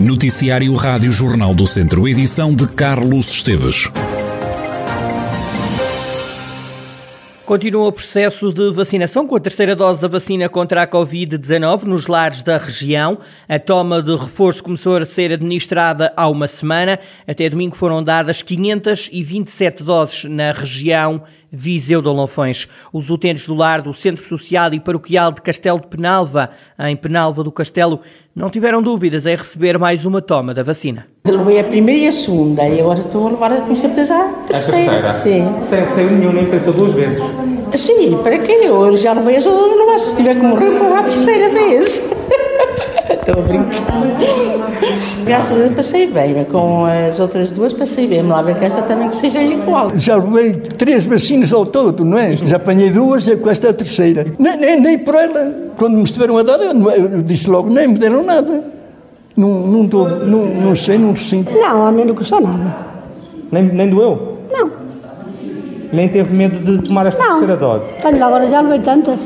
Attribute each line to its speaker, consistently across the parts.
Speaker 1: Noticiário Rádio Jornal do Centro, edição de Carlos Esteves.
Speaker 2: Continua o processo de vacinação com a terceira dose da vacina contra a Covid-19 nos lares da região. A toma de reforço começou a ser administrada há uma semana. Até domingo foram dadas 527 doses na região Viseu de Olonfões. Os utentes do lar do Centro Social e Paroquial de Castelo de Penalva, em Penalva do Castelo, não tiveram dúvidas em receber mais uma toma da vacina.
Speaker 3: Levei a primeira e a segunda e agora estou a levar com certeza a terceira.
Speaker 4: A terceira?
Speaker 3: Sim.
Speaker 4: Sem receio nenhum, nem pensou duas vezes.
Speaker 3: Sim, para quê? Eu já levei as outras, não se tiver que morrer, vou lá a terceira vez. Estou a brincar. Graças a Deus passei bem, com as outras duas passei bem. Lá ver que esta também que seja igual.
Speaker 5: Já levei três vacinas ao todo, não é? Já apanhei duas e com esta é a terceira. Nem, nem, nem por ela. Quando me estiveram a dar, eu, eu disse logo, nem me deram nada. Não, não, dou, não, não sei, não sinto.
Speaker 6: Não, a mim não custou nada.
Speaker 4: Nem, nem doeu?
Speaker 6: Não.
Speaker 4: Nem teve medo de tomar esta
Speaker 6: Não.
Speaker 4: terceira dose?
Speaker 6: Tenho agora já levei tantas.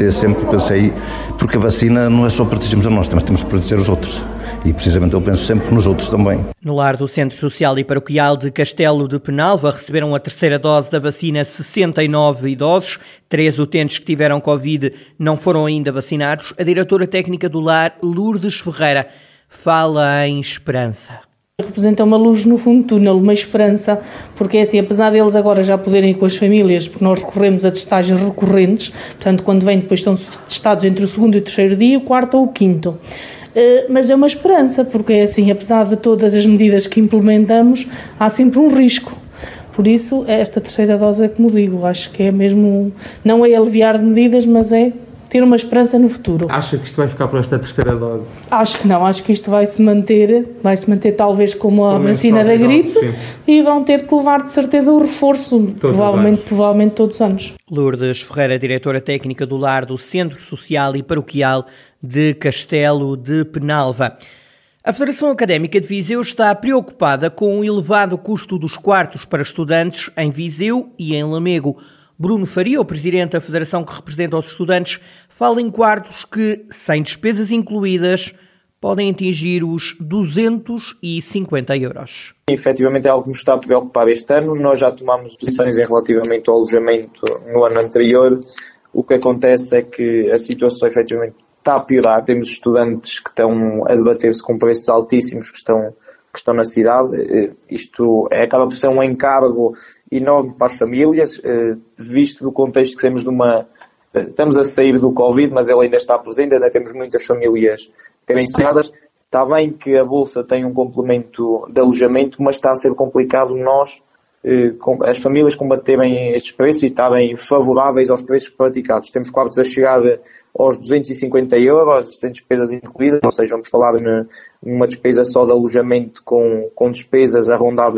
Speaker 7: Eu sempre pensei, porque a vacina não é só protegermos a nós, mas temos que proteger os outros. E precisamente eu penso sempre nos outros também.
Speaker 2: No lar do Centro Social e Paroquial de Castelo de Penalva receberam a terceira dose da vacina 69 idosos. Três utentes que tiveram Covid não foram ainda vacinados. A diretora técnica do lar, Lourdes Ferreira, fala em esperança.
Speaker 8: Representa uma luz no fundo do túnel, uma esperança, porque é assim, apesar deles agora já poderem ir com as famílias, porque nós recorremos a testagens recorrentes, portanto, quando vêm, depois estão testados entre o segundo e o terceiro dia, o quarto ou o quinto. Eh, Mas é uma esperança, porque é assim, apesar de todas as medidas que implementamos, há sempre um risco. Por isso, esta terceira dose é como digo, acho que é mesmo, não é aliviar de medidas, mas é ter uma esperança no futuro.
Speaker 4: Acha que isto vai ficar por esta terceira dose?
Speaker 8: Acho que não, acho que isto vai se manter, vai se manter talvez como a vacina da gripe
Speaker 4: sim.
Speaker 8: e vão ter que levar de certeza o reforço, provavelmente,
Speaker 4: os
Speaker 8: provavelmente todos os anos.
Speaker 2: Lourdes Ferreira, diretora técnica do lar do Centro Social e Paroquial de Castelo de Penalva. A Federação Académica de Viseu está preocupada com o elevado custo dos quartos para estudantes em Viseu e em Lamego. Bruno Faria, o presidente da federação que representa os estudantes, fala em quartos que, sem despesas incluídas, podem atingir os 250 euros.
Speaker 9: Efetivamente é algo que nos está a preocupar este ano. Nós já tomámos posições em relativamente ao alojamento no ano anterior. O que acontece é que a situação efetivamente está a piorar. Temos estudantes que estão a debater-se com preços altíssimos que estão, que estão na cidade. Eh, Isto é, acaba por ser um encargo enorme para as famílias, eh, visto do contexto que temos de uma. eh, Estamos a sair do Covid, mas ele ainda está presente, ainda temos muitas famílias carenciadas. Está bem que a Bolsa tem um complemento de alojamento, mas está a ser complicado nós, as famílias, combaterem estes preços e estarem favoráveis aos preços praticados. Temos quartos a chegar aos 250 euros, sem despesas incluídas, ou seja, vamos falar numa despesa só de alojamento com, com despesas a rondar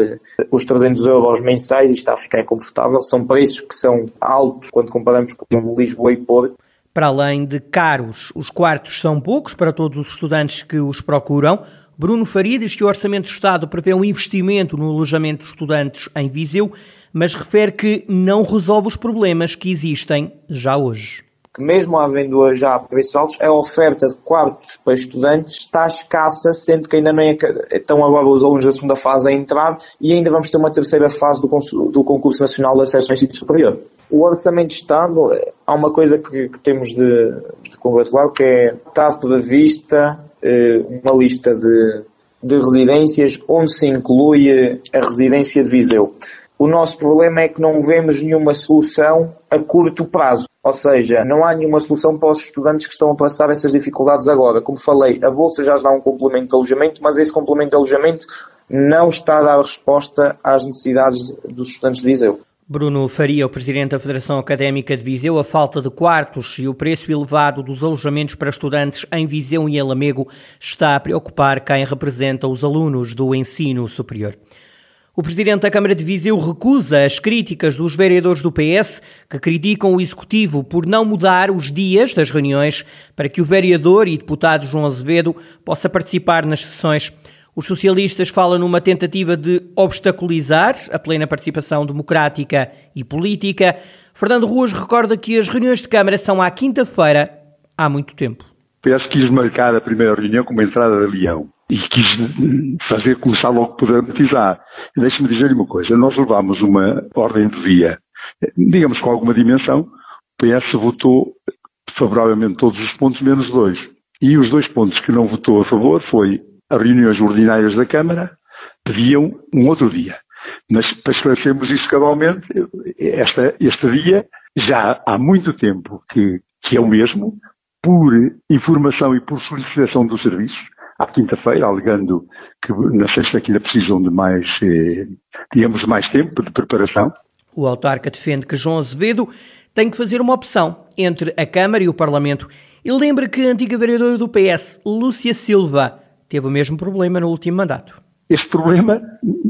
Speaker 9: os 300 euros mensais e está a ficar confortável. São preços que são altos quando comparamos com Lisboa e Porto.
Speaker 2: Para além de caros, os quartos são poucos para todos os estudantes que os procuram. Bruno Faria diz que o Orçamento do Estado prevê um investimento no alojamento de estudantes em Viseu, mas refere que não resolve os problemas que existem já hoje.
Speaker 9: que mesmo havendo já preços a oferta de quartos para estudantes está escassa, sendo que ainda não é, estão agora os alunos da segunda fase a entrar e ainda vamos ter uma terceira fase do, do concurso nacional de acesso ao ensino superior. O orçamento de Estado, eh, há uma coisa que, que temos de, de congratular, que é está prevista uma lista de, de residências onde se inclui eh, a residência de Viseu. O nosso problema é que não vemos nenhuma solução a curto prazo. Ou seja, não há nenhuma solução para os estudantes que estão a passar essas dificuldades agora. Como falei, a Bolsa já dá um complemento de alojamento, mas esse complemento de alojamento não está a dar resposta às necessidades dos estudantes de Viseu.
Speaker 2: Bruno Faria, o presidente da Federação Académica de Viseu, a falta de quartos e o preço elevado dos alojamentos para estudantes em Viseu e em Lamego está a preocupar quem representa os alunos do ensino superior. O presidente da Câmara de Viseu recusa as críticas dos vereadores do PS que criticam o executivo por não mudar os dias das reuniões para que o vereador e deputado João Azevedo possa participar nas sessões. Os socialistas falam numa tentativa de obstaculizar a plena participação democrática e política. Fernando Ruas recorda que as reuniões de Câmara são à quinta-feira há muito tempo.
Speaker 10: O PS quis marcar a primeira reunião como a entrada de leão. e quis fazer começar logo por dramatizar. Deixe-me dizer-lhe uma coisa, nós levámos uma ordem de via, digamos com alguma dimensão, o PS votou favoravelmente todos os pontos, menos dois. E os dois pontos que não votou a favor foi as reuniões ordinárias da Câmara pediam um outro dia. Mas para esclarecermos isso cabalmente, esta, este dia já há muito tempo que, que é o mesmo, por informação e por solicitação dos serviços, à quinta-feira, alegando que na sexta-feira precisam de mais, eh, digamos, mais tempo de preparação.
Speaker 2: O autarca defende que João Azevedo tem que fazer uma opção entre a Câmara e o Parlamento. E lembra que a antiga vereadora do PS, Lúcia Silva, teve o mesmo problema no último mandato.
Speaker 10: Este problema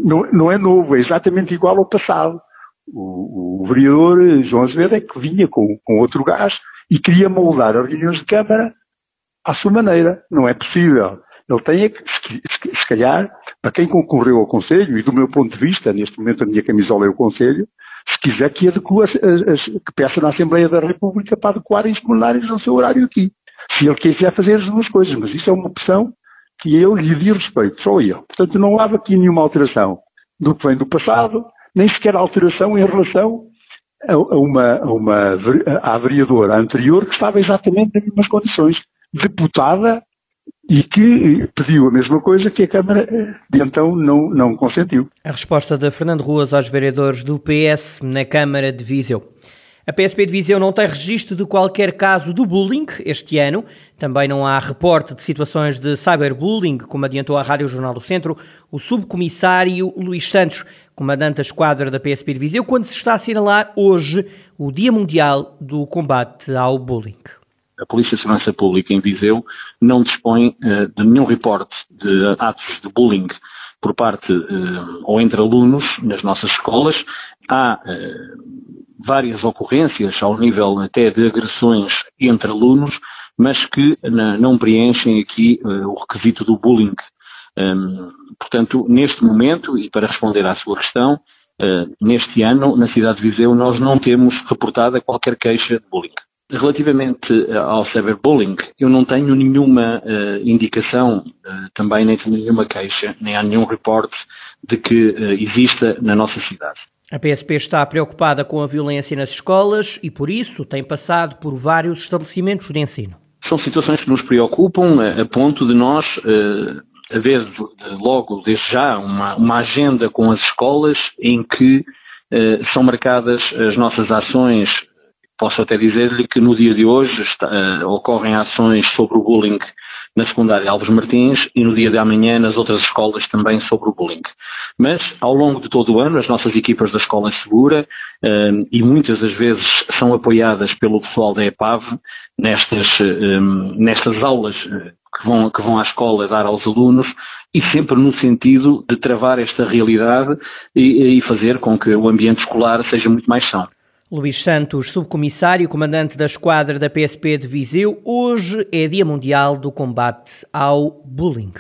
Speaker 10: não, não é novo, é exatamente igual ao passado. O, o vereador João Azevedo é que vinha com, com outro gás e queria moldar as reuniões de Câmara à sua maneira. Não é possível. Ele tem é que, se calhar, para quem concorreu ao Conselho, e do meu ponto de vista, neste momento a minha camisola é o Conselho, se quiser que que peça na Assembleia da República para adequarem os plenários ao seu horário aqui. Se ele quiser fazer as duas coisas, mas isso é uma opção que ele lhe diz respeito, só ele. Portanto, não há aqui nenhuma alteração do que vem do passado, nem sequer alteração em relação a, uma, a uma à vereadora anterior que estava exatamente nas mesmas condições, deputada e que pediu a mesma coisa que a Câmara de então não, não consentiu.
Speaker 2: A resposta de Fernando Ruas aos vereadores do PS na Câmara de Viseu. A PSP de Viseu não tem registro de qualquer caso de bullying este ano. Também não há reporte de situações de cyberbullying, como adiantou a Rádio Jornal do Centro o subcomissário Luís Santos, comandante da esquadra da PSP de Viseu, quando se está a assinalar hoje o Dia Mundial do Combate ao Bullying.
Speaker 11: A Polícia de Segurança Pública em Viseu não dispõe uh, de nenhum reporte de atos de bullying por parte uh, ou entre alunos nas nossas escolas. Há uh, várias ocorrências ao nível até de agressões entre alunos, mas que não preenchem aqui uh, o requisito do bullying. Um, portanto, neste momento, e para responder à sua questão, uh, neste ano, na cidade de Viseu, nós não temos reportada qualquer queixa de bullying. Relativamente eh, ao cyberbullying, eu não tenho nenhuma indicação, também nem tenho nenhuma queixa, nem há nenhum reporte de que exista na nossa cidade.
Speaker 2: A PSP está preocupada com a violência nas escolas e, por isso, tem passado por vários estabelecimentos de ensino.
Speaker 11: São situações que nos preocupam a, ponto de nós uh, haver logo, desde já, uma, uma, agenda com as escolas em que uh, são marcadas as nossas ações. Posso até dizer-lhe que no dia de hoje está, uh, ocorrem ações sobre o bullying na secundária Alves Martins e no dia de amanhã nas outras escolas também sobre o bullying. Mas, ao longo de todo o ano, as nossas equipas da Escola Segura, um, e muitas das vezes são apoiadas pelo pessoal da EPAV, nestas, um, nestas aulas eh, que vão, que vão à escola dar aos alunos, e sempre no sentido de travar esta realidade e, e fazer com que o ambiente escolar seja muito mais são.
Speaker 2: Luís Santos, subcomissário, comandante da esquadra da PSP de Viseu, hoje é Dia Mundial do Combate ao Bullying.